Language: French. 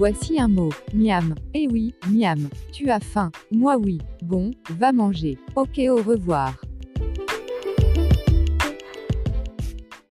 Voici un mot. Miam. Eh oui, miam. Tu as faim. Moi oui. Bon, va manger. Ok, au revoir.